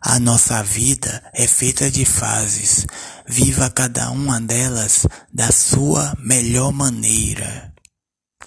A nossa vida é feita de fases. Viva cada uma delas da sua melhor maneira.